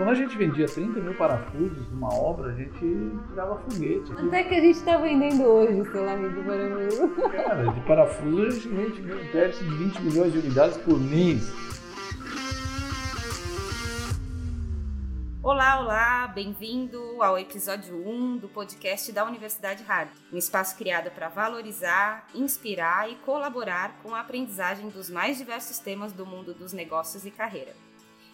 Quando a gente vendia 30 mil parafusos numa obra, a gente tirava foguete. Até que a gente está vendendo hoje, sei lá, de parafuso. Cara, de parafuso a gente vende perto de 20 milhões de unidades por mês. Olá, olá, bem-vindo ao episódio 1 do podcast da Universidade Hard, um espaço criado para valorizar, inspirar e colaborar com a aprendizagem dos mais diversos temas do mundo dos negócios e carreira.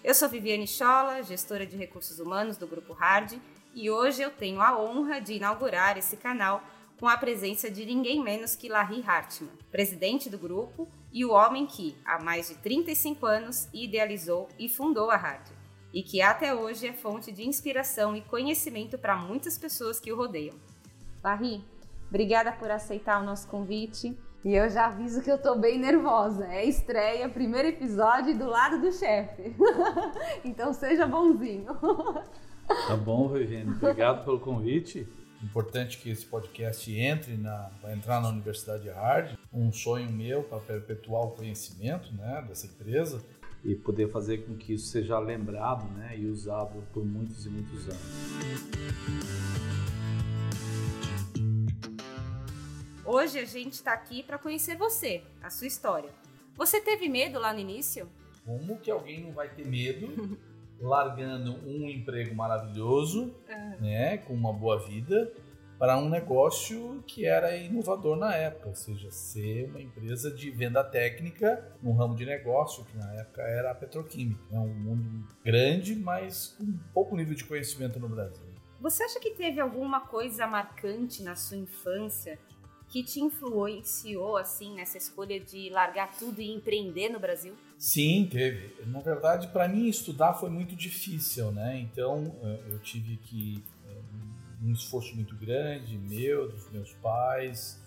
Eu sou Viviane Chola, gestora de recursos humanos do Grupo Hard, e hoje eu tenho a honra de inaugurar esse canal com a presença de ninguém menos que Larry Hartman, presidente do grupo e o homem que, há mais de 35 anos, idealizou e fundou a Hard e que até hoje é fonte de inspiração e conhecimento para muitas pessoas que o rodeiam. Larry, obrigada por aceitar o nosso convite. E eu já aviso que eu tô bem nervosa. É estreia, primeiro episódio do lado do chefe. então seja bonzinho. Tá bom, Viviane. Obrigado pelo convite. Importante que esse podcast entre na, vai entrar na Universidade Hard. Um sonho meu para perpetuar o conhecimento, né, dessa empresa e poder fazer com que isso seja lembrado né, e usado por muitos e muitos anos. Hoje a gente está aqui para conhecer você, a sua história. Você teve medo lá no início? Como que alguém não vai ter medo largando um emprego maravilhoso, uhum. né, com uma boa vida, para um negócio que era inovador na época, ou seja, ser uma empresa de venda técnica num ramo de negócio que na época era a petroquímica. É um mundo grande, mas com pouco nível de conhecimento no Brasil. Você acha que teve alguma coisa marcante na sua infância que te influenciou assim nessa escolha de largar tudo e empreender no Brasil? Sim, teve. Na verdade, para mim estudar foi muito difícil, né? Então eh, eu tive que um esforço muito grande meu, dos meus pais,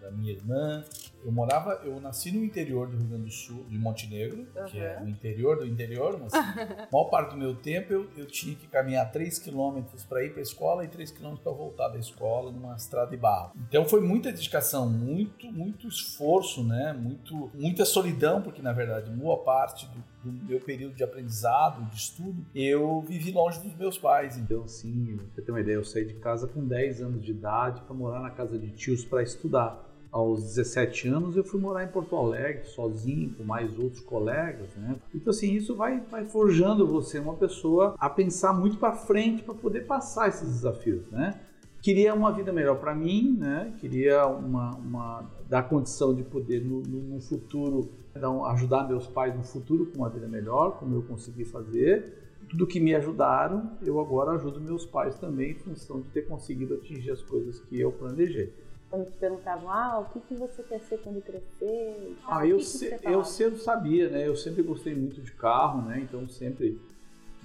da minha irmã. Eu morava, eu nasci no interior do Rio Grande do Sul, de Montenegro, uhum. que é no interior do interior, mas a maior parte do meu tempo eu, eu tinha que caminhar 3 quilômetros para ir para a escola e 3 quilômetros para voltar da escola numa estrada de barro. Então foi muita dedicação, muito, muito esforço, né? Muito, muita solidão, porque na verdade boa parte do, do meu período de aprendizado, de estudo, eu vivi longe dos meus pais. Então, sim, você tem uma ideia, eu saí de casa com 10 anos de idade para morar na casa de tios para estudar. Aos 17 anos eu fui morar em Porto Alegre, sozinho, com mais outros colegas, né? Então assim, isso vai, vai forjando você uma pessoa a pensar muito para frente para poder passar esses desafios, né? Queria uma vida melhor para mim, né? Queria uma, uma dar condição de poder no, no, no futuro então, ajudar meus pais no futuro com uma vida melhor, como eu consegui fazer tudo que me ajudaram, eu agora ajudo meus pais também em função de ter conseguido atingir as coisas que eu planejei quando te perguntavam, ah, o que, que você quer ser quando crescer? Ah, eu, se, eu sempre sabia, né? Eu sempre gostei muito de carro, né? Então sempre,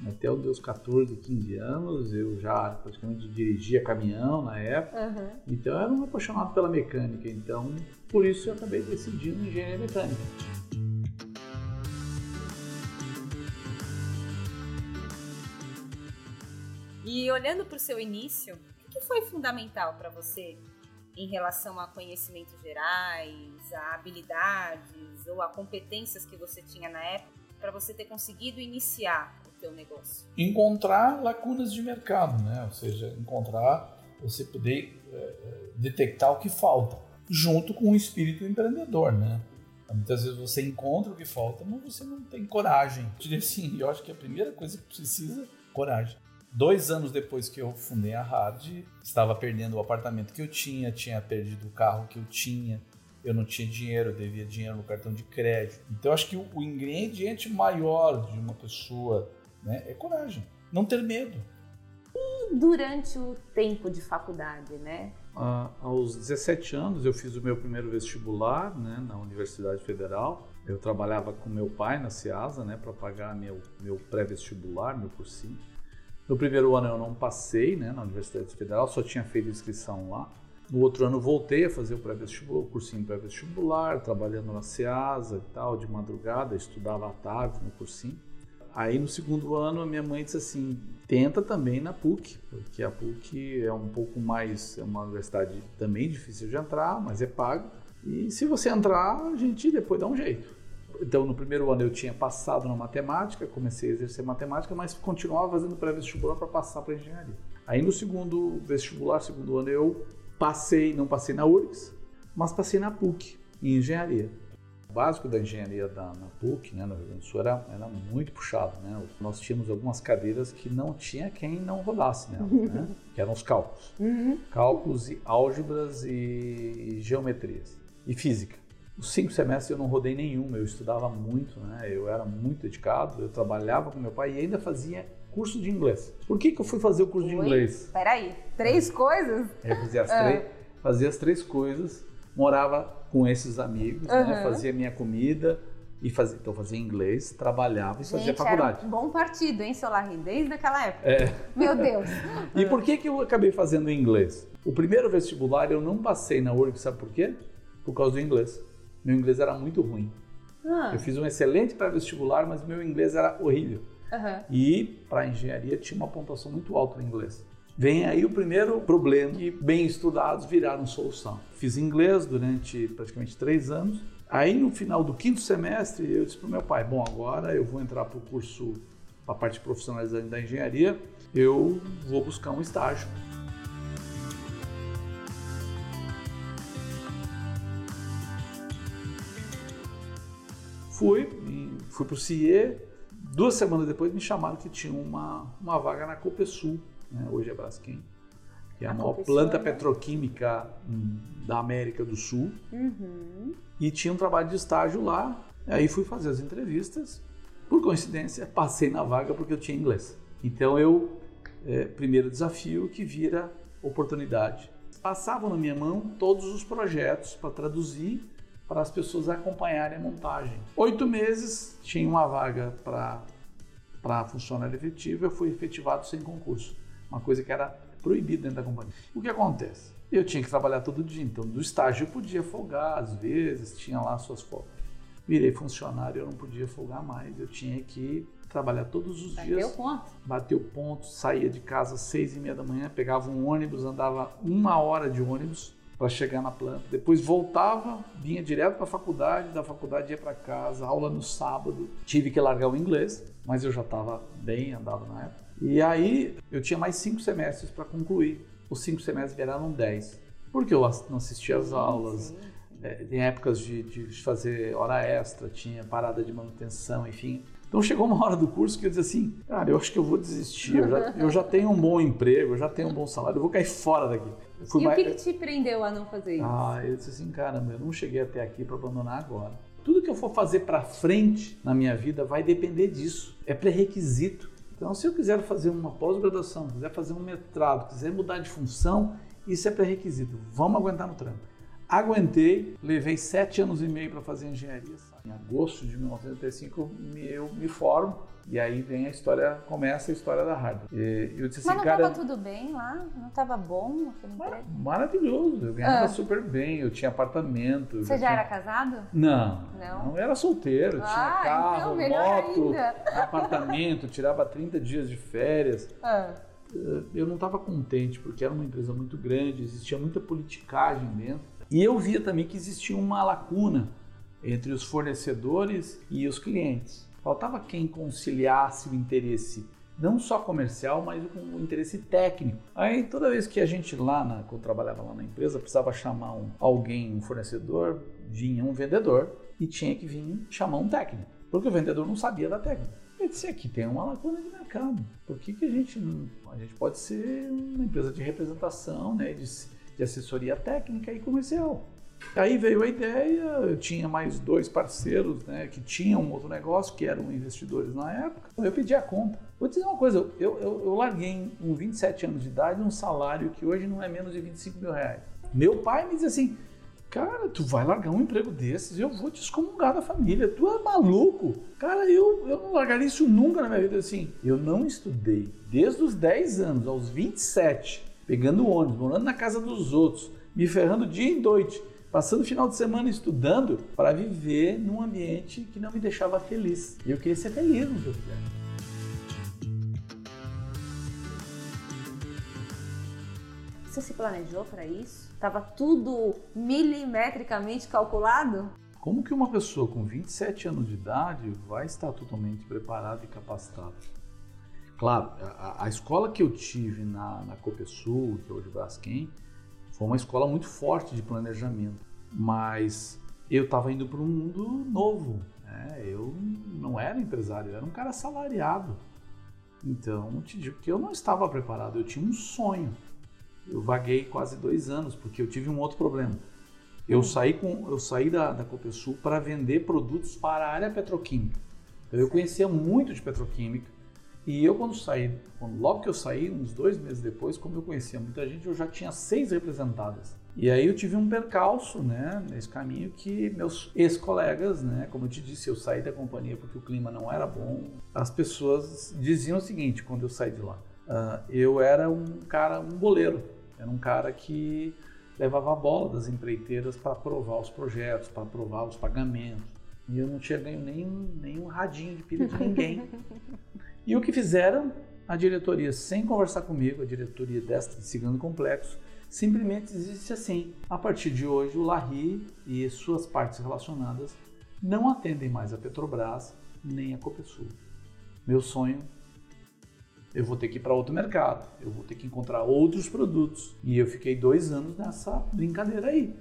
até os meus 14, 15 anos, eu já praticamente dirigia caminhão na época. Uhum. Então eu era um apaixonado pela mecânica. Então, por isso eu acabei decidindo engenharia mecânica. E olhando para o seu início, o que foi fundamental para você em relação a conhecimentos gerais, a habilidades ou a competências que você tinha na época para você ter conseguido iniciar o teu negócio? Encontrar lacunas de mercado, né? Ou seja, encontrar você poder é, detectar o que falta, junto com o espírito empreendedor, né? Muitas vezes você encontra o que falta, mas você não tem coragem. Eu diria assim, eu acho que a primeira coisa que precisa é coragem. Dois anos depois que eu fundei a Hard, estava perdendo o apartamento que eu tinha, tinha perdido o carro que eu tinha, eu não tinha dinheiro, eu devia dinheiro no cartão de crédito. Então, acho que o, ingrediente maior de uma pessoa né, é coragem, não ter medo. E durante o tempo de faculdade, né? Ah, aos 17 anos, eu fiz o meu primeiro vestibular né, na Universidade Federal. Eu trabalhava com meu pai na CIASA né, para pagar meu, meu pré-vestibular, meu cursinho. No primeiro ano eu não passei né, na Universidade Federal, só tinha feito inscrição lá. No outro ano voltei a fazer o pré-vestibular, o cursinho pré-vestibular, trabalhando na SEASA e tal, de madrugada, estudava à tarde no cursinho. Aí no segundo ano a minha mãe disse assim, tenta também na PUC, porque a PUC é um pouco mais, é uma universidade também difícil de entrar, mas é paga. E se você entrar, a gente depois dá um jeito. Então, no primeiro ano eu tinha passado na matemática, comecei a exercer matemática, mas continuava fazendo pré-vestibular para passar para engenharia. Aí no segundo vestibular, segundo ano, eu passei, não passei na URGS, mas passei na PUC, em engenharia. O básico da engenharia da, na PUC, né, no Rio Grande do Sul, era, era muito puxado. Né? Nós tínhamos algumas cadeiras que não tinha quem não rodasse nelas, né? que eram os cálculos. Uhum. Cálculos e álgebras e geometrias. E física. Os cinco semestres eu não rodei nenhum, eu estudava muito, né? eu era muito dedicado, eu trabalhava com meu pai e ainda fazia curso de inglês. Por que, que eu fui fazer o curso de Oi? inglês? Peraí, três coisas? Eu fazia as, Ah. três, fazia as três coisas, morava com esses amigos, né? Aham. fazia minha comida e fazia, então fazia inglês, trabalhava e fazia faculdade. era um bom partido, hein, seu Larry? Desde aquela época. É. Meu Deus. E por que, que eu acabei fazendo inglês? O primeiro vestibular eu não passei na URG, sabe por quê? Por causa do inglês. Meu inglês era muito ruim. Ah, Eu fiz um excelente pré-vestibular, mas meu inglês era horrível. aham. E para engenharia tinha uma pontuação muito alta no inglês. Vem aí o primeiro problema que bem estudados viraram solução. Fiz inglês durante praticamente três anos. Aí no final do quinto semestre eu disse para o meu pai, bom, agora eu vou entrar para o curso, para a parte profissionalizante da engenharia, eu vou buscar um estágio. Fui, fui para o CIE. Duas semanas depois me chamaram que tinha uma, uma vaga na Copesul, né? hoje é Braskem, que é a, A maior Copesul, planta né? petroquímica hum, da América do Sul. Uhum. E tinha um trabalho de estágio lá. Aí fui fazer as entrevistas. Por coincidência, passei na vaga porque eu tinha inglês. Então eu, é, primeiro desafio que vira oportunidade. Passavam na minha mão todos os projetos para traduzir para as pessoas acompanharem a montagem. Oito meses, tinha uma vaga para funcionário efetivo, eu fui efetivado sem concurso. Uma coisa que era proibida dentro da companhia. O que acontece? Eu tinha que trabalhar todo dia, então do estágio eu podia folgar às vezes, tinha lá suas folgas. Virei funcionário, eu não podia folgar mais, eu tinha que trabalhar todos os Bateu dias. ponto. Bateu ponto, saía de casa às seis e meia da manhã, pegava um ônibus, andava uma hora de ônibus para chegar na planta. Depois voltava, vinha direto para a faculdade, da faculdade ia para casa, aula no sábado. Tive que largar o inglês, mas eu já estava bem andado na época. E aí eu tinha mais cinco semestres para concluir. Os cinco semestres viraram dez, porque eu não assistia às aulas. É, tem épocas de, de fazer hora extra, tinha parada de manutenção, enfim. Então chegou uma hora do curso que eu disse assim, cara, eu acho que eu vou desistir, eu já, eu já tenho um bom emprego, eu já tenho um bom salário, eu vou cair fora daqui. Eu fui E o mais- que, que te prendeu a não fazer isso? ah, eu disse assim, caramba, eu não cheguei até aqui para abandonar agora. Tudo que eu for fazer para frente na minha vida vai depender disso. É pré-requisito. Então, se eu quiser fazer uma pós-graduação, quiser fazer um mestrado, quiser mudar de função, isso é pré-requisito. Vamos aguentar no trampo. Aguentei, levei sete anos e meio para fazer engenharia. Em agosto de 1985 eu me, formo e aí vem a história, começa a história da Harvard. E eu disse assim, Mas não cara, tava tudo bem lá? Não tava bom aquele Mar- emprego? Maravilhoso, eu ganhava Ah. super bem, eu tinha apartamento. Você já tinha- era casado? Não, Não? não, era solteiro, eu tinha Ah, carro, então moto, ainda. apartamento, tirava 30 dias de férias. Ah, Eh, Eu não estava contente porque era uma empresa muito grande, existia muita politicagem dentro. E eu via também que existia uma lacuna entre os fornecedores e os clientes. Faltava quem conciliasse o interesse não só comercial, mas com o interesse técnico. Aí toda vez que a gente lá, na, quando trabalhava lá na empresa, precisava chamar um, alguém, um fornecedor, vinha um vendedor e tinha que vir chamar um técnico, porque o vendedor não sabia da técnica. Eu disse, aqui tem uma lacuna de mercado. Por que, que a gente não... A gente pode ser uma empresa de representação, né, de, de assessoria técnica e comercial. Aí veio a ideia, eu tinha mais dois parceiros né, que tinham um outro negócio, que eram investidores na época. Eu pedi a conta. Vou te dizer uma coisa, eu, eu, eu larguei com 27 anos de idade um salário que hoje não é menos de 25 mil reais. Meu pai me dizia assim, cara, tu vai largar um emprego desses, eu vou te excomungar da família, tu é maluco. Cara, eu, eu não largaria isso nunca na minha vida. Assim, eu não estudei desde os 10 anos aos 27, pegando ônibus, morando na casa dos outros, me ferrando dia e noite, passando o final de semana estudando para viver num ambiente que não me deixava feliz. E eu queria ser feliz no que eu. Você se planejou para isso? Tava tudo milimetricamente calculado? Como que uma pessoa com 27 anos de idade vai estar totalmente preparada e capacitada? Claro, a, a escola que eu tive na, na Copesul, que é hoje o Braskem, foi uma escola muito forte de planejamento, mas eu estava indo para um mundo novo. Né? Eu não era empresário, eu era um cara assalariado. Então, te digo que eu não estava preparado, eu tinha um sonho. Eu vaguei quase dois anos, porque eu tive um outro problema. Eu hum. saí, com, eu saí da, da Copesul para vender produtos para a área petroquímica. Então, eu conhecia muito de petroquímica. E eu, quando saí, quando, logo que eu saí, uns dois meses depois, como eu conhecia muita gente, eu já tinha seis representadas. E aí eu tive um percalço, né, nesse caminho que meus ex-colegas, né, como eu te disse, eu saí da companhia porque o clima não era bom. As pessoas diziam o seguinte quando eu saí de lá: uh, eu era um cara, um boleiro, era um cara que levava a bola das empreiteiras para aprovar os projetos, para aprovar os pagamentos. E eu não tinha ganho nem, nem um radinho de pilha de ninguém. e o que fizeram? A diretoria, sem conversar comigo, a diretoria desta segundo complexo, simplesmente existe assim. A partir de hoje, o Larry e suas partes relacionadas não atendem mais a Petrobras nem a Copesul. Meu sonho eu vou ter que ir para outro mercado, eu vou ter que encontrar outros produtos. E eu fiquei dois anos nessa brincadeira aí.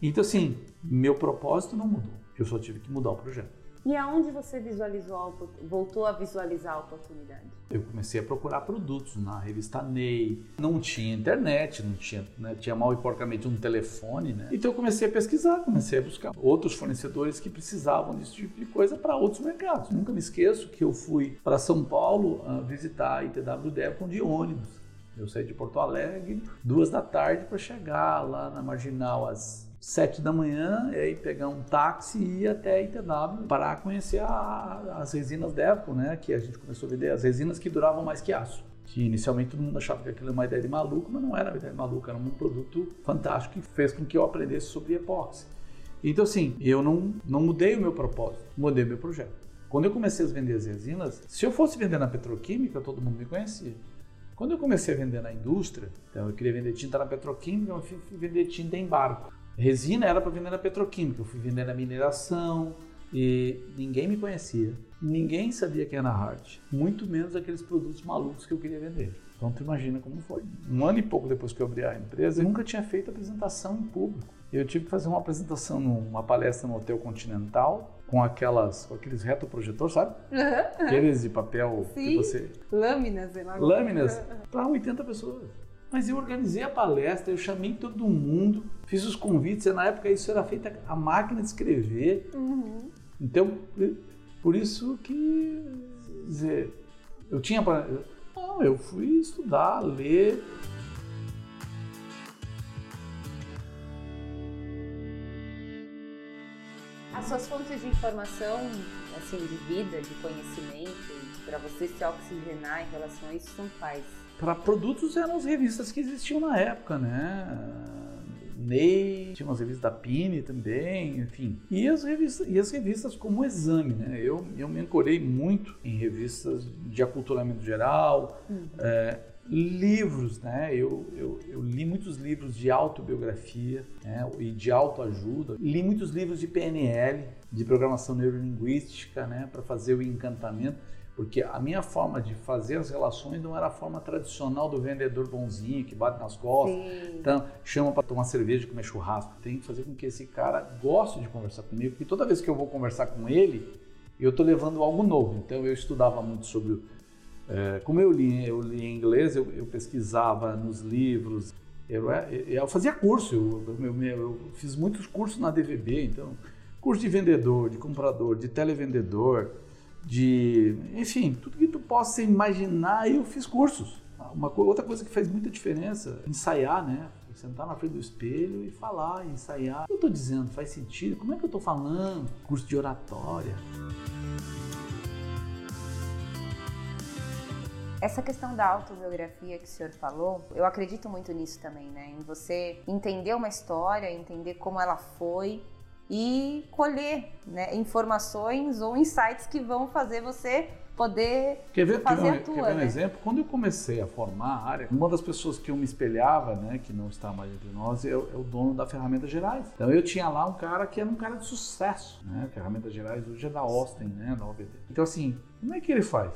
Então, assim, meu propósito não mudou, eu só tive que mudar o projeto. E aonde você visualizou, voltou a visualizar a oportunidade? Eu comecei a procurar produtos na revista Ney. Não tinha internet, não tinha, né, tinha mal e porcamente um telefone, né? Então eu comecei a pesquisar, comecei a buscar outros fornecedores que precisavam desse tipo de coisa para outros mercados. Nunca me esqueço que eu fui para São Paulo uh, visitar a ITW Devcon de ônibus. Eu saí de Porto Alegre duas da tarde para chegar lá na Marginal às sete da manhã, e aí pegar um táxi e ir até a ITW para conhecer a, as resinas Devco, né? Que a gente começou a vender as resinas que duravam mais que aço. Que inicialmente todo mundo achava que aquilo era uma ideia de maluco, mas não era uma ideia de maluco, era um produto fantástico que fez com que eu aprendesse sobre epóxi. Então, assim, eu não, não mudei o meu propósito, mudei o meu projeto. Quando eu comecei a vender as resinas, se eu fosse vender na petroquímica, todo mundo me conhecia. Quando eu comecei a vender na indústria, então eu queria vender tinta na petroquímica, eu fui vender tinta em barco. Resina era para vender na petroquímica, eu fui vender na mineração e ninguém me conhecia. Ninguém sabia quem era Hart, muito menos aqueles produtos malucos que eu queria vender. Então tu imagina como foi. Um ano e pouco depois que eu abri a empresa, eu nunca tinha feito apresentação em público. Eu tive que fazer uma apresentação numa palestra no Hotel Continental com aquelas, com aqueles retroprojetores, sabe? Uhum. Aqueles de papel Sim. que você lâminas, sei lá. Lâminas para 80 pessoas. Mas eu organizei a palestra, eu chamei todo mundo, fiz os convites, e na época isso era feito a máquina de escrever. Uhum. Então, por isso que dizer, eu tinha para. Não, eu fui estudar, ler. As suas fontes de informação, assim, de vida, de conhecimento, para você se oxigenar em relação a isso, são quais? Para produtos eram as revistas que existiam na época, né? Ney, tinha umas revistas da Pini também, enfim. E as revistas, e as revistas como exame, né? Eu, eu me ancorei muito em revistas de aculturamento geral, uhum. é, livros, né? Eu, eu, eu, li muitos livros de autobiografia né? e de autoajuda. Li muitos livros de PNL, de programação neurolinguística, né? Para fazer o encantamento. Porque a minha forma de fazer as relações não era a forma tradicional do vendedor bonzinho que bate nas costas, Sim. então chama para tomar cerveja e comer churrasco. Tem que fazer com que esse cara goste de conversar comigo, porque toda vez que eu vou conversar com ele, eu estou levando algo novo. Então eu estudava muito sobre. É, como eu li, eu li em inglês, eu, eu pesquisava nos livros, eu, eu, eu fazia curso, eu, eu, eu, fiz muitos cursos na DVB, então curso de vendedor, de comprador, de televendedor de, enfim, tudo que tu possa imaginar, eu fiz cursos. Uma outra coisa que faz muita diferença, ensaiar, né? Sentar na frente do espelho e falar, ensaiar. O que eu estou dizendo faz sentido? Como é que eu estou falando? Curso de oratória. Essa questão da autobiografia que o senhor falou, eu acredito muito nisso também, né? Em você entender uma história, entender como ela foi e colher né, informações ou insights que vão fazer você poder quer ver, fazer quer a tua, quer ver um né? exemplo? Quando eu comecei a formar a área, uma das pessoas que eu me espelhava, né, que não está mais entre nós, é o, é o dono da Ferramentas Gerais. Então eu tinha lá um cara que era um cara de sucesso, né? Ferramentas Gerais hoje é da Austin, né, da OBD. Então assim, como é que ele faz?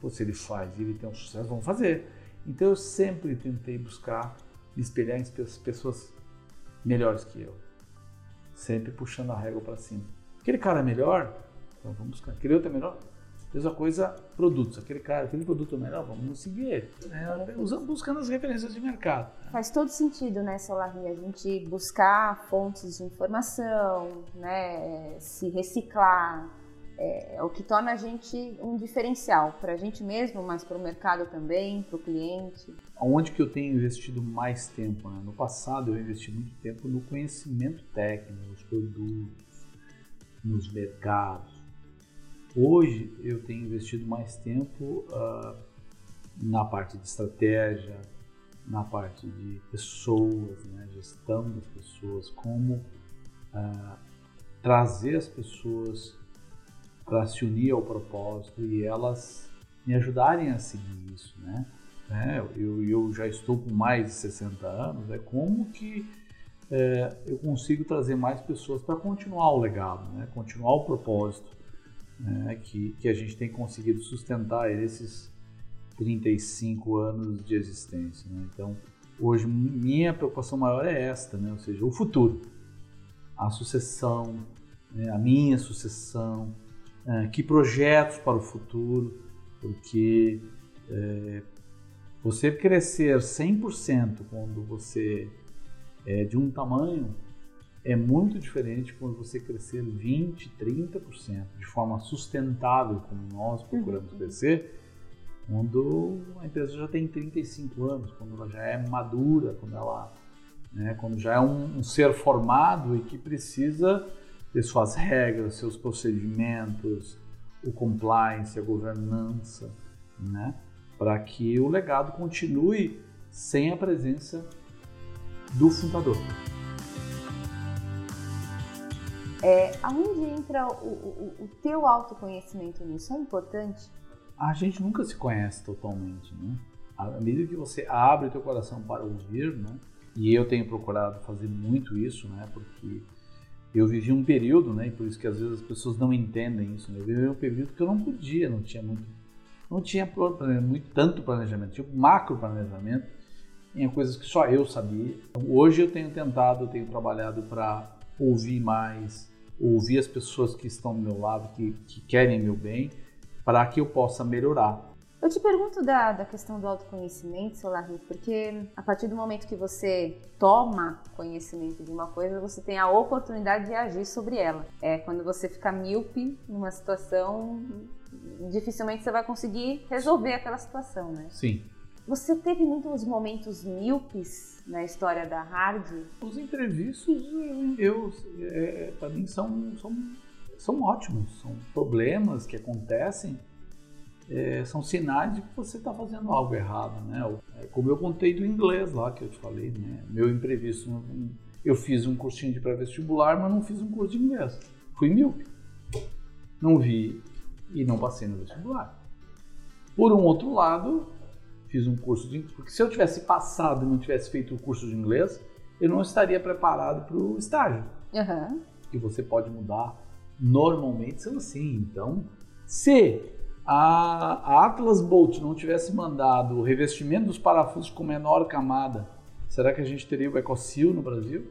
Pô, se ele faz e ele tem um sucesso, vamos fazer. Então eu sempre tentei buscar me espelhar em pe- pessoas melhores que eu. Sempre puxando a régua para cima. Aquele cara é melhor, então vamos buscar. Aquele outro é melhor, mesma coisa, produtos. Aquele cara, aquele produto é melhor, vamos seguir ele. É, usando, buscando as referências de mercado. Faz todo sentido, né, Solarri, a gente buscar fontes de informação, né, se reciclar, é, é o que torna a gente um diferencial para a gente mesmo, mas para o mercado também, para o cliente. Onde que eu tenho investido mais tempo? né? No passado eu investi muito tempo no conhecimento técnico, nos produtos, nos mercados. Hoje eu tenho investido mais tempo ah, na parte de estratégia, na parte de pessoas, né? gestão das pessoas, como ah, trazer as pessoas para se unir ao propósito e elas me ajudarem a seguir isso, né? É, eu, eu já estou com mais de 60 anos, é como que é, eu consigo trazer mais pessoas para continuar o legado, né? continuar o propósito né? que, que a gente tem conseguido sustentar esses 35 anos de existência. Né? Então, hoje, minha preocupação maior é esta, né? ou seja, o futuro, a sucessão, né? a minha sucessão, é, que projetos para o futuro, porque é, você crescer 100% quando você é de um tamanho é muito diferente quando você crescer 20, 30% de forma sustentável, como nós procuramos crescer, quando a empresa já tem 35 anos, quando ela já é madura, quando ela né, quando já é um, um ser formado e que precisa ter suas regras, seus procedimentos, o compliance, a governança, né? para que o legado continue sem a presença do fundador. É, aonde entra o, o, o teu autoconhecimento nisso? É importante? A gente nunca se conhece totalmente, né? À medida que você abre o teu coração para ouvir, né? E eu tenho procurado fazer muito isso, né? Porque eu vivi um período, né? E por isso que às vezes as pessoas não entendem isso. Né? Eu vivi um período que eu não podia, não tinha muito, não tinha muito tanto planejamento, tinha macro planejamento, tinha coisas que só eu sabia. Então, hoje eu tenho tentado, eu tenho trabalhado para ouvir mais, ouvir as pessoas que estão do meu lado, que, que querem meu bem, para que eu possa melhorar. Eu te pergunto da, da questão do autoconhecimento, Solarri, porque a partir do momento que você toma conhecimento de uma coisa, você tem a oportunidade de agir sobre ela. É quando você fica míope numa situação, dificilmente você vai conseguir resolver aquela situação, né? Sim. Você teve muitos momentos míopes na história da Hard? Os imprevistos, eu, é, para mim, são, são, são ótimos. São problemas que acontecem é, são sinais de que você está fazendo algo errado, né? É como eu contei do inglês lá que eu te falei, né? Meu imprevisto, eu fiz um cursinho de pré-vestibular, mas não fiz um curso de inglês. Fui míope. Não vi e não passei no vestibular. Por um outro lado, fiz um curso de porque se eu tivesse passado e não tivesse feito o curso de inglês, eu não estaria preparado para o estágio. Uhum. Que você pode mudar normalmente são assim. Então, se a, Atlas Bolt não tivesse mandado o revestimento dos parafusos com menor camada, será que a gente teria o EcoSeal no Brasil?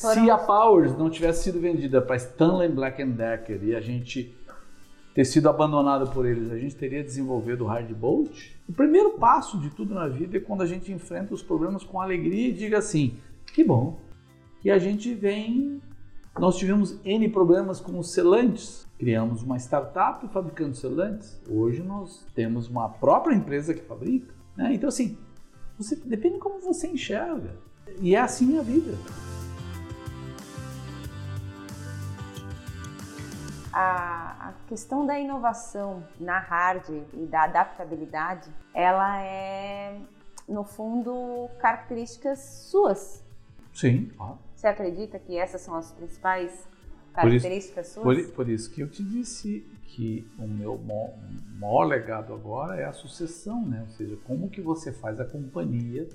Foram... Se a Powers não tivesse sido vendida para Stanley Black Decker e a gente ter sido abandonado por eles, a gente teria desenvolvido o Hard Bolt? O primeiro passo de tudo na vida é quando a gente enfrenta os problemas com alegria e diga assim: que bom que a gente vem. Nós tivemos N problemas com os selantes, criamos uma startup fabricando selantes. Hoje nós temos uma própria empresa que fabrica. Né? Então, assim, você, depende de como você enxerga. E é assim a vida. A, questão da inovação na hard e da adaptabilidade, ela é, no fundo, características suas. Sim. Ah. Você acredita que essas são as principais características por isso, suas? Por, por, isso que eu te disse que o meu maior, maior legado agora é a sucessão, né? Ou seja, como que você faz a companhia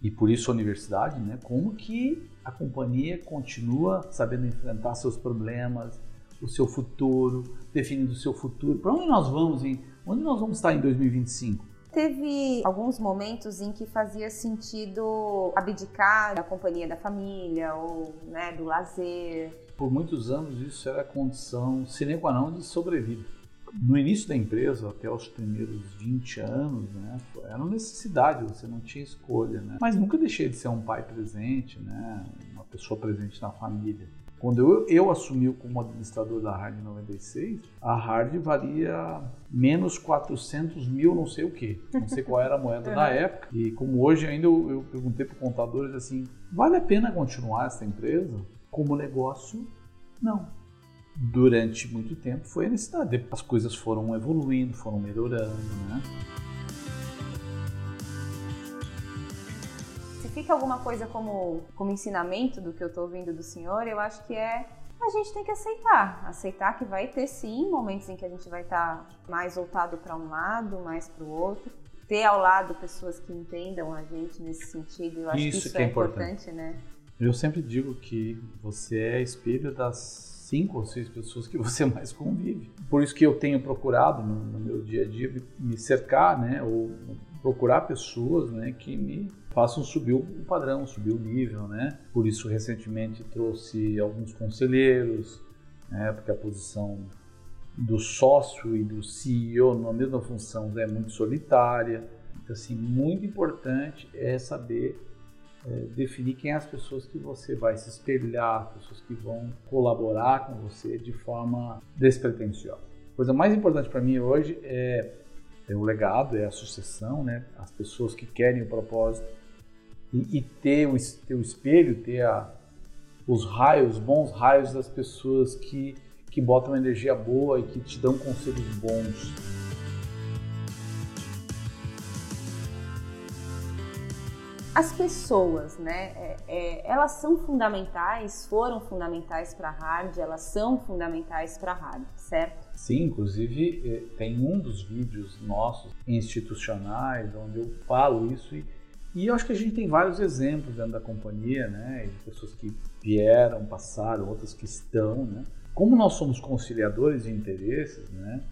e por isso a universidade, né? Como que a companhia continua sabendo enfrentar seus problemas, o seu futuro, definindo o seu futuro. Para onde nós vamos em, onde nós vamos estar em 2025? Teve alguns momentos em que fazia sentido abdicar da companhia da família ou né, do lazer. Por muitos anos isso era condição sine qua non de sobrevida. No início da empresa, até os primeiros 20 anos, né, era uma necessidade, você não tinha escolha. Né? Mas nunca deixei de ser um pai presente, né, uma pessoa presente na família. Quando eu, eu assumi como administrador da Hard em 96, a Hard valia menos 400 mil não sei o que. Não sei qual era a moeda da época. E como hoje ainda eu, eu perguntei para contadores assim, vale a pena continuar essa empresa? Como negócio, não. Durante muito tempo foi a necessidade. As coisas foram evoluindo, foram melhorando, né? Fica alguma coisa como, como ensinamento do que eu estou ouvindo do senhor, eu acho que é a gente tem que aceitar. Aceitar que vai ter sim momentos em que a gente vai estar tá mais voltado para um lado, mais para o outro. Ter ao lado pessoas que entendam a gente nesse sentido, eu acho isso que isso que é, é importante. importante, né? Eu sempre digo que você é espelho das cinco ou seis pessoas que você mais convive. Por isso que eu tenho procurado no, no meu dia a dia me cercar, né, ou procurar pessoas, né, que me façam subir o padrão, subir o nível, né? Por isso recentemente trouxe alguns conselheiros, né? Porque a posição do sócio e do CEO na mesma função é muito solitária. Então, assim, muito importante é saber é, definir quem é as pessoas que você vai se espelhar, pessoas que vão colaborar com você de forma despretensiosa. A coisa mais importante para mim hoje é, é o legado, é a sucessão, né? As pessoas que querem o propósito e, e ter, o, ter o espelho, ter a, os raios, bons raios das pessoas que, que botam energia boa e que te dão conselhos bons. As pessoas, né, é, é, elas são fundamentais, foram fundamentais para a Hard, elas são fundamentais para a Hard, certo? Sim, inclusive é, tem um dos vídeos nossos institucionais onde eu falo isso e e eu acho que a gente tem vários exemplos dentro da companhia, né? De pessoas que vieram, passaram, outras que estão, né? Como nós somos conciliadores de interesses, né?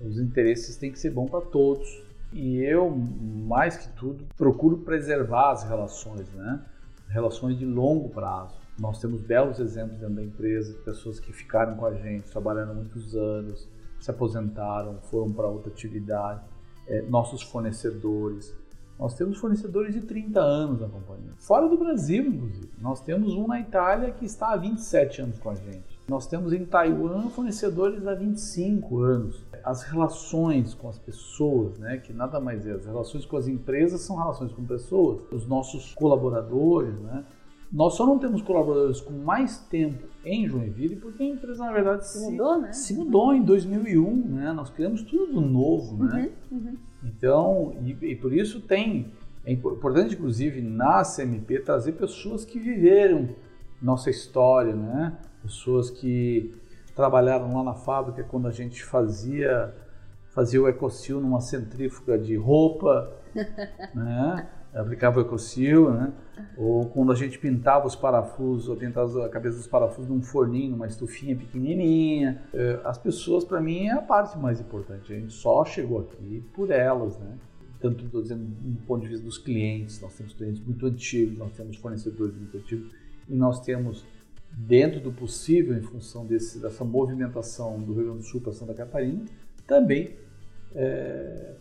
Os interesses têm que ser bons para todos. E eu, mais que tudo, procuro preservar as relações, né? Relações de longo prazo. Nós temos belos exemplos dentro da empresa, pessoas que ficaram com a gente, trabalhando muitos anos, se aposentaram, foram para outra atividade, é, nossos fornecedores, nós temos fornecedores de 30 anos na companhia. Fora do Brasil, inclusive. Nós temos um na Itália que está há 27 anos com a gente. Nós temos em Taiwan fornecedores há 25 anos. As relações com as pessoas, né, que nada mais é, as relações com as empresas são relações com pessoas. Os nossos colaboradores, né, nós só não temos colaboradores com mais tempo em Joinville porque a empresa, na verdade, se, se mudou, né? Se mudou em 2001, né? Nós criamos tudo novo, né? Uhum, uhum. Então, e, e, por isso tem, é importante, inclusive, na CMP, trazer pessoas que viveram nossa história, né? Pessoas que trabalharam lá na fábrica quando a gente fazia fazia o ecocil numa centrífuga de roupa, né? Aplicava o Ecocil, né? Ou quando a gente pintava os parafusos, ou pintava a cabeça dos parafusos num forninho, numa estufinha pequenininha. É, as pessoas, para mim, é a parte mais importante. A gente só chegou aqui por elas, né? Tanto estou dizendo do ponto de vista dos clientes, nós temos clientes muito antigos, nós temos fornecedores muito antigos, e nós temos, dentro do possível, em função desse, dessa movimentação do Rio Grande do Sul para Santa Catarina, também é,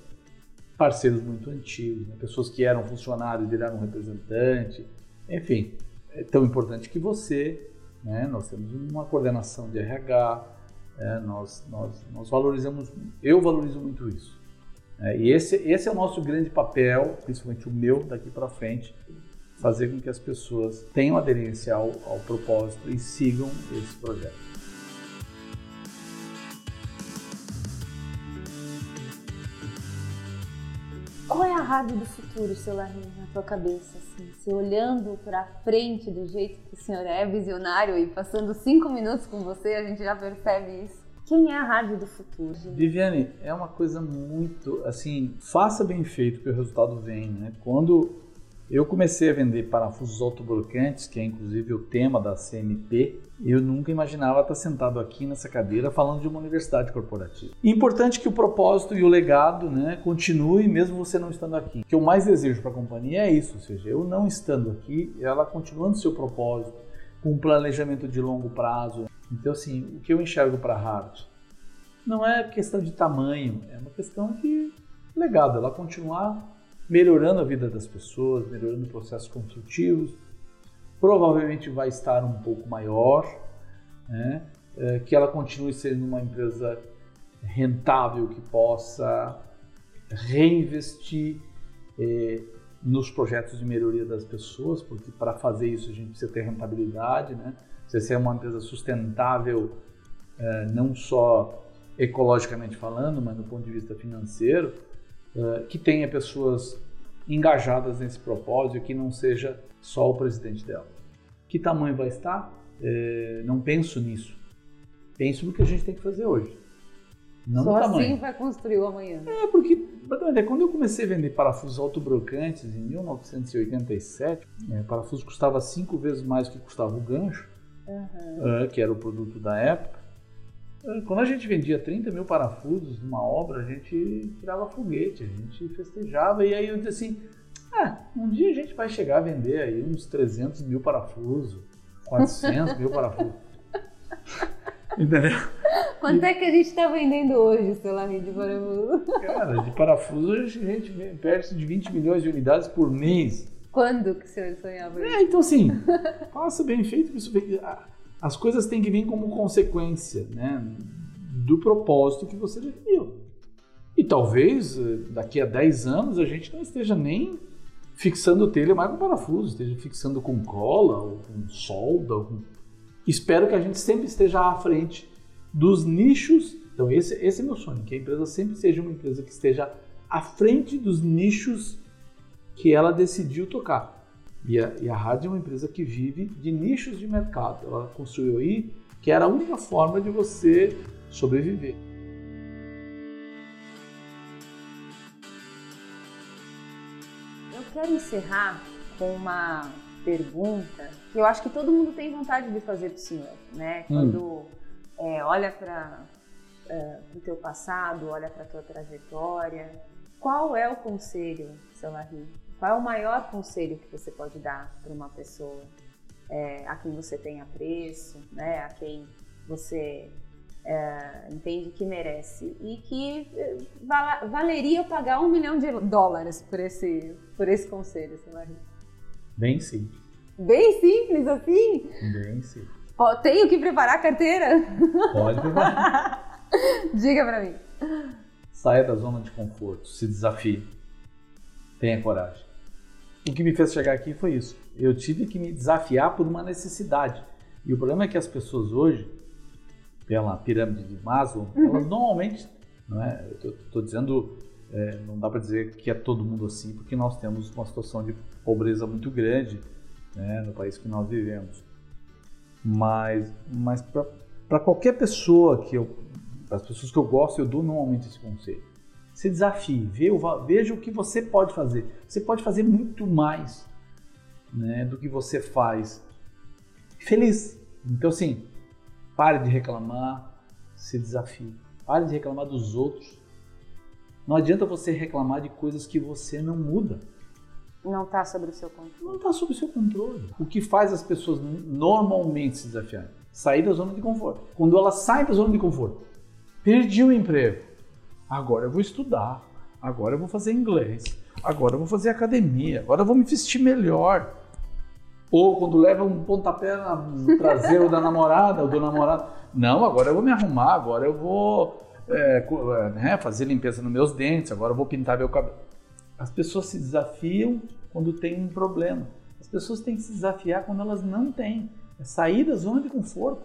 parceiros muito antigos, né? pessoas que eram funcionários viraram representante, enfim, é tão importante que você. Né? Nós temos uma coordenação de RH, é, nós, nós, nós valorizamos, eu valorizo muito isso. É, e esse, esse é o nosso grande papel, principalmente o meu daqui para frente, fazer com que as pessoas tenham aderência ao, ao propósito e sigam esse projeto. Rádio do futuro, seu Larry, na tua cabeça? Assim, você olhando para frente do jeito que o senhor é visionário e passando cinco minutos com você, a gente já percebe isso. Quem é a rádio do futuro? Gente? Viviane, é uma coisa muito assim, faça bem feito que o resultado vem, né? Quando eu comecei a vender parafusos autoblocantes, que é inclusive o tema da CNP. Eu nunca imaginava estar sentado aqui nessa cadeira falando de uma universidade corporativa. Importante que o propósito e o legado né, continue mesmo você não estando aqui. O que eu mais desejo para a companhia é isso, ou seja, eu não estando aqui, ela continuando seu propósito, com um planejamento de longo prazo. Então, assim, o que eu enxergo para a Hart não é questão de tamanho, é uma questão de legado, ela continuar melhorando a vida das pessoas, melhorando processos construtivos. Provavelmente vai estar um pouco maior, né? é, que ela continue sendo uma empresa rentável que possa reinvestir é, nos projetos de melhoria das pessoas, porque para fazer isso a gente precisa ter rentabilidade, né? precisa ser uma empresa sustentável, é, não só ecologicamente falando, mas do ponto de vista financeiro. Eh, que tenha pessoas engajadas nesse propósito, que não seja só o presidente dela. Que tamanho vai estar? É, não penso nisso. Penso no que a gente tem que fazer hoje. Não Só no tamanho. assim vai construir o amanhã. É, porque quando eu comecei a vender parafusos autobrocantes em 1987, é, parafuso custava cinco vezes mais do que custava o gancho, Uhum. que era o produto da época. Quando a gente vendia 30 mil parafusos numa obra, a gente tirava foguete, a gente festejava. E aí eu disse assim: ah, um dia a gente vai chegar a vender aí uns 300 mil parafusos, 400 mil parafusos. Entendeu? Quanto é que a gente está vendendo hoje, seu Larry, de parafuso? Cara, de parafuso a gente vende perto de 20 milhões de unidades por mês. Quando que o senhor sonhava isso? É, então assim, faça bem feito isso. As coisas têm que vir como consequência né, do propósito que você definiu. E talvez daqui a 10 anos a gente não esteja nem fixando telha mais com parafuso, esteja fixando com cola ou com solda. Ou com... Espero que a gente sempre esteja à frente dos nichos. Então, esse, esse é meu sonho, que a empresa sempre seja uma empresa que esteja à frente dos nichos que ela decidiu tocar. E a, e a rádio é uma empresa que vive de nichos de mercado. Ela construiu aí que era a única forma de você sobreviver. Eu quero encerrar com uma pergunta que eu acho que todo mundo tem vontade de fazer para o senhor, né? Quando hum. é, olha para é, o teu passado, olha para a tua trajetória, qual é o conselho, seu Larry, qual é o maior conselho que você pode dar para uma pessoa é, a quem você tem apreço, né, a quem você é, entende que merece e que é, val valeria pagar um milhão de dólares por esse, por esse conselho, você vai Bem simples. Bem simples assim? Bem simples. Tenho que preparar a carteira? Pode preparar. Diga para mim. Saia da zona de conforto, se desafie. Tenha coragem. O que me fez chegar aqui foi isso. Eu tive que me desafiar por uma necessidade. E o problema é que as pessoas hoje, pela pirâmide de Maslow, uhum. elas normalmente, não é? Eu estou dizendo, é, não dá para dizer que é todo mundo assim, porque nós temos uma situação de pobreza muito grande né, no país que nós vivemos. Mas, mas para qualquer pessoa que eu, as pessoas que eu gosto, eu dou normalmente esse conselho se desafie, veja o que você pode fazer. Você pode fazer muito mais né, do que você faz. Feliz. Então, assim, pare de reclamar, se desafie. Pare de reclamar dos outros. Não adianta você reclamar de coisas que você não muda. Não está sob o seu controle. Não está sob o seu controle. O que faz as pessoas normalmente se desafiarem? Sair da zona de conforto. Quando elas saem da zona de conforto, perdi o emprego Agora eu vou estudar, agora eu vou fazer inglês, agora eu vou fazer academia, agora eu vou me vestir melhor. Ou quando leva um pontapé no traseiro da namorada ou do namorado. Não, agora eu vou me arrumar, agora eu vou é, é, né, fazer limpeza nos meus dentes, agora eu vou pintar meu cabelo. As pessoas se desafiam quando tem um problema. As pessoas têm que se desafiar quando elas não têm. É sair da zona de conforto.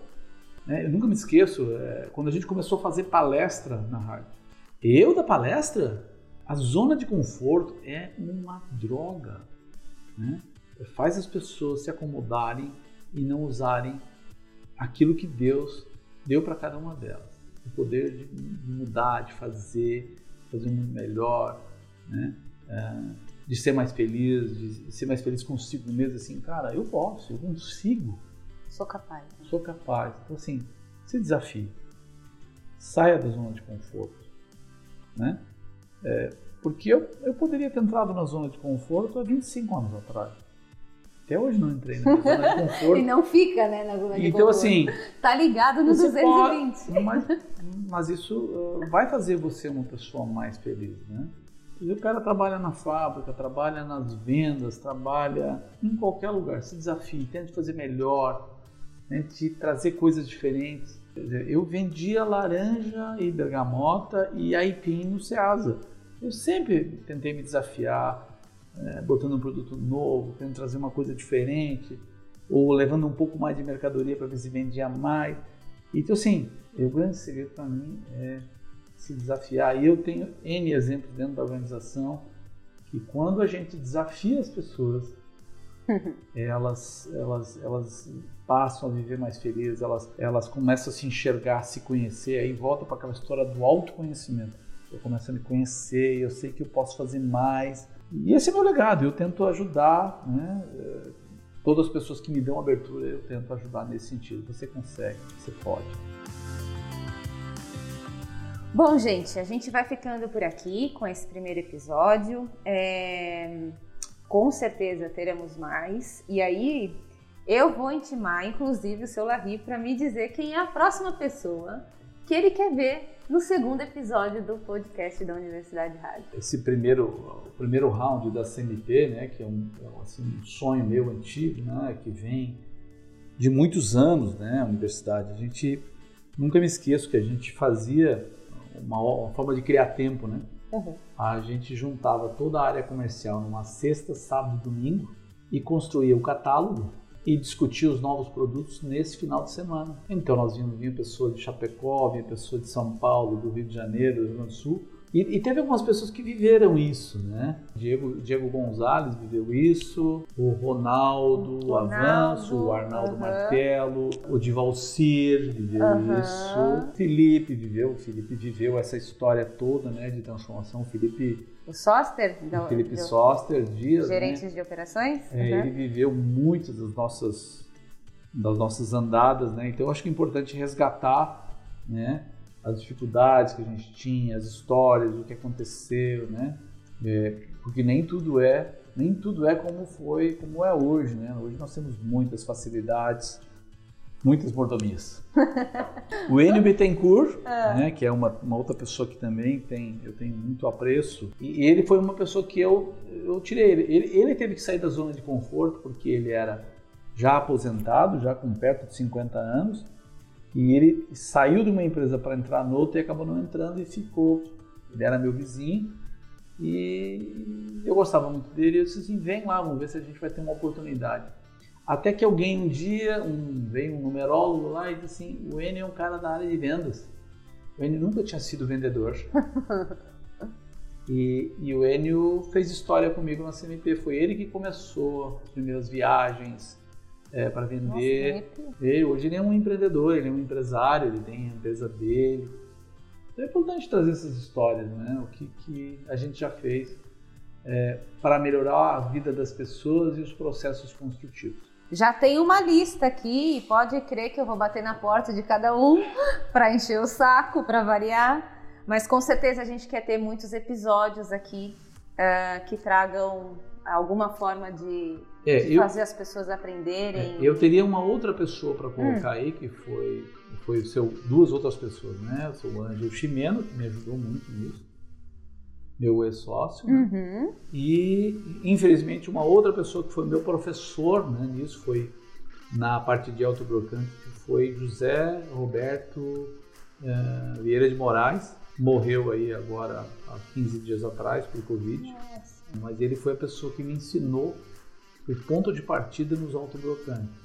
Né? Eu nunca me esqueço, é, quando a gente começou a fazer palestra na rádio. Eu da palestra? A zona de conforto é uma droga, né? Faz as pessoas se acomodarem e não usarem aquilo que Deus deu para cada uma delas. O poder de, mudar, de fazer, fazer um mundo melhor, né? É, de ser mais feliz, de ser mais feliz consigo mesmo, assim, cara, eu posso, eu consigo. Sou capaz. Né? Sou capaz. Então, assim, se desafie. Saia da zona de conforto, né? É, porque eu, eu poderia ter entrado na zona de conforto há 25 anos atrás. Até hoje não entrei na zona de conforto. e não fica, né, na zona de então, conforto. assim... Tá ligado no 220. Pode, mas, mas isso uh, vai fazer você uma pessoa mais feliz, né? E o cara trabalha na fábrica, trabalha nas vendas, trabalha em qualquer lugar. Se desafie, tente fazer melhor, tente trazer coisas diferentes. Eu vendia laranja e bergamota e aipim no Ceasa. Eu sempre tentei me desafiar, é, botando um produto novo, tentando trazer uma coisa diferente, ou levando um pouco mais de mercadoria para ver se vendia mais. Então, assim, o grande segredo para mim é se desafiar. E eu tenho N exemplos dentro da organização que quando a gente desafia as pessoas, elas, elas, elas passam a viver mais felizes, elas, elas começam a se enxergar, a se conhecer, aí volta para aquela história do autoconhecimento. Eu começo a me conhecer, eu sei que eu posso fazer mais. E esse é meu legado, eu tento ajudar, né? Eh, todas as pessoas que me dão abertura, eu tento ajudar nesse sentido. Você consegue, você pode. Bom, gente, a gente vai ficando por aqui com esse primeiro episódio. É... Com certeza teremos mais. E aí eu vou intimar, inclusive, o seu Larry para me dizer quem é a próxima pessoa que ele quer ver no segundo episódio do podcast da Universidade Rádio. Esse primeiro, primeiro round da CMP, né, que é um, é assim, um sonho meu antigo, né, que vem de muitos anos, né, a universidade. A gente nunca me esqueço que a gente fazia uma, uma forma de criar tempo, né? Uhum. A gente juntava toda a área comercial numa sexta, sábado e domingo e construía o catálogo e discutia os novos produtos nesse final de semana. Então nós vimos vinha pessoa de Chapecó, vinha pessoa de São Paulo, do Rio de Janeiro, do Rio Grande do Sul e, e, teve algumas pessoas que viveram isso, né? Diego, Diego Gonzalez viveu isso, o Ronaldo, o Avanço, o Arnaldo uh -huh. Martelo, o Divalcir viveu uh -huh. isso, Felipe viveu, o Felipe viveu essa história toda, né, de transformação. O Felipe o Soster? O Felipe do, Soster, Dias, Gerentes né? de operações? É, uhum. Ele viveu muitas das nossas, das nossas andadas, né? Então, eu acho que é importante resgatar, né? As dificuldades que a gente tinha, as histórias, o que aconteceu, né? É, porque nem tudo é, nem tudo é como foi, como é hoje, né? Hoje nós temos muitas facilidades, muitas mordomias. o Enio Bittencourt, é. né, que é uma, uma, outra pessoa que também tem, eu tenho muito apreço, e ele foi uma pessoa que eu, eu tirei ele. ele. Ele teve que sair da zona de conforto porque ele era já aposentado, já com perto de 50 anos, e ele saiu de uma empresa para entrar noutra e acabou não entrando e ficou. Ele era meu vizinho e eu gostava muito dele. Eu disse assim: vem lá, vamos ver se a gente vai ter uma oportunidade. Até que alguém um dia, um, veio um numerólogo lá e disse assim: o Enio é um cara da área de vendas. O Enio nunca tinha sido vendedor. e, e o Enio fez história comigo na CMP. Foi ele que começou as primeiras viagens, é, para vender. Nossa, ele, hoje ele é um empreendedor, ele é um empresário, ele tem a empresa dele. Então é importante trazer essas histórias, né? O que, que a gente já fez é, para melhorar a vida das pessoas e os processos construtivos. Já tem uma lista aqui e pode crer que eu vou bater na porta de cada um para encher o saco, para variar. Mas com certeza a gente quer ter muitos episódios aqui uh, que tragam alguma forma de, é, de eu, fazer as pessoas aprenderem. É, eu teria uma outra pessoa para colocar hum. aí, que foi, foi seu, duas outras pessoas, né? O seu Ângelo Chimeno, que me ajudou muito nisso, meu ex-sócio, né? uhum. e infelizmente uma outra pessoa que foi meu professor né, nisso, foi na parte de autobrocante, que foi José Roberto uh, Vieira de Moraes, morreu aí agora há 15 dias atrás por Covid. Nossa mas ele foi a pessoa que me ensinou o ponto de partida nos autoblocantes.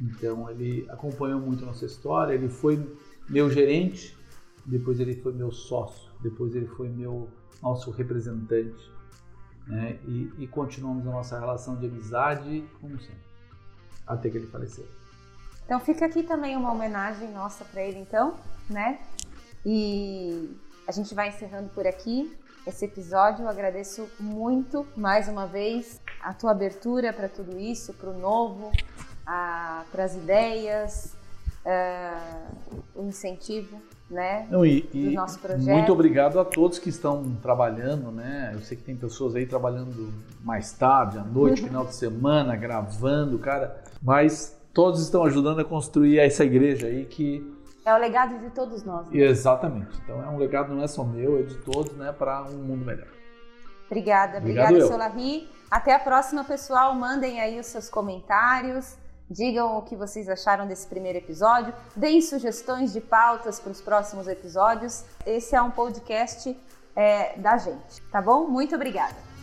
Então ele acompanhou muito a nossa história, ele foi meu gerente, depois ele foi meu sócio, depois ele foi meu nosso representante, né? E, e continuamos a nossa relação de amizade como sempre, até que ele faleceu. Então fica aqui também uma homenagem nossa para ele, então, né? E a gente vai encerrando por aqui esse episódio. Eu agradeço muito mais uma vez a tua abertura para tudo isso, para o novo, para as ideias, uh, o incentivo né, Não, e, do nosso projeto. Muito obrigado a todos que estão trabalhando, né? Eu sei que tem pessoas aí trabalhando mais tarde, à noite, final de semana, gravando, cara. Mas todos estão ajudando a construir essa igreja aí que é o legado de todos nós. Né? Exatamente. Então é um legado não é só meu, é de todos, né, para um mundo melhor. Obrigada, Obrigado obrigada, seu Larry. Até a próxima, pessoal. Mandem aí os seus comentários. Digam o que vocês acharam desse primeiro episódio. Deem sugestões de pautas para os próximos episódios. Esse é um podcast é, da gente, tá bom? Muito obrigada.